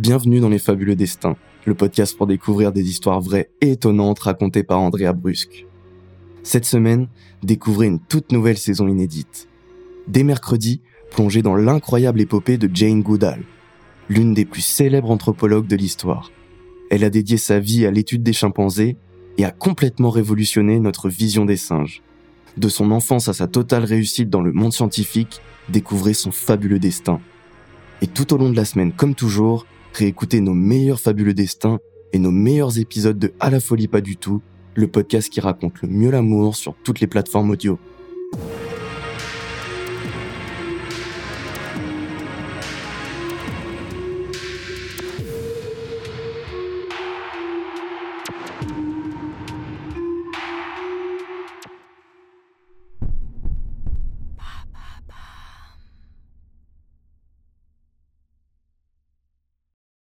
Bienvenue dans les Fabuleux Destins, le podcast pour découvrir des histoires vraies et étonnantes racontées par Andrea Brusque. Cette semaine, découvrez une toute nouvelle saison inédite. Dès mercredi, plongez dans l'incroyable épopée de Jane Goodall, l'une des plus célèbres anthropologues de l'histoire. Elle a dédié sa vie à l'étude des chimpanzés et a complètement révolutionné notre vision des singes. De son enfance à sa totale réussite dans le monde scientifique, découvrez son fabuleux destin. Et tout au long de la semaine, comme toujours, réécoutez nos meilleurs fabuleux destins et nos meilleurs épisodes de À la folie pas du tout, le podcast qui raconte le mieux l'amour sur toutes les plateformes audio.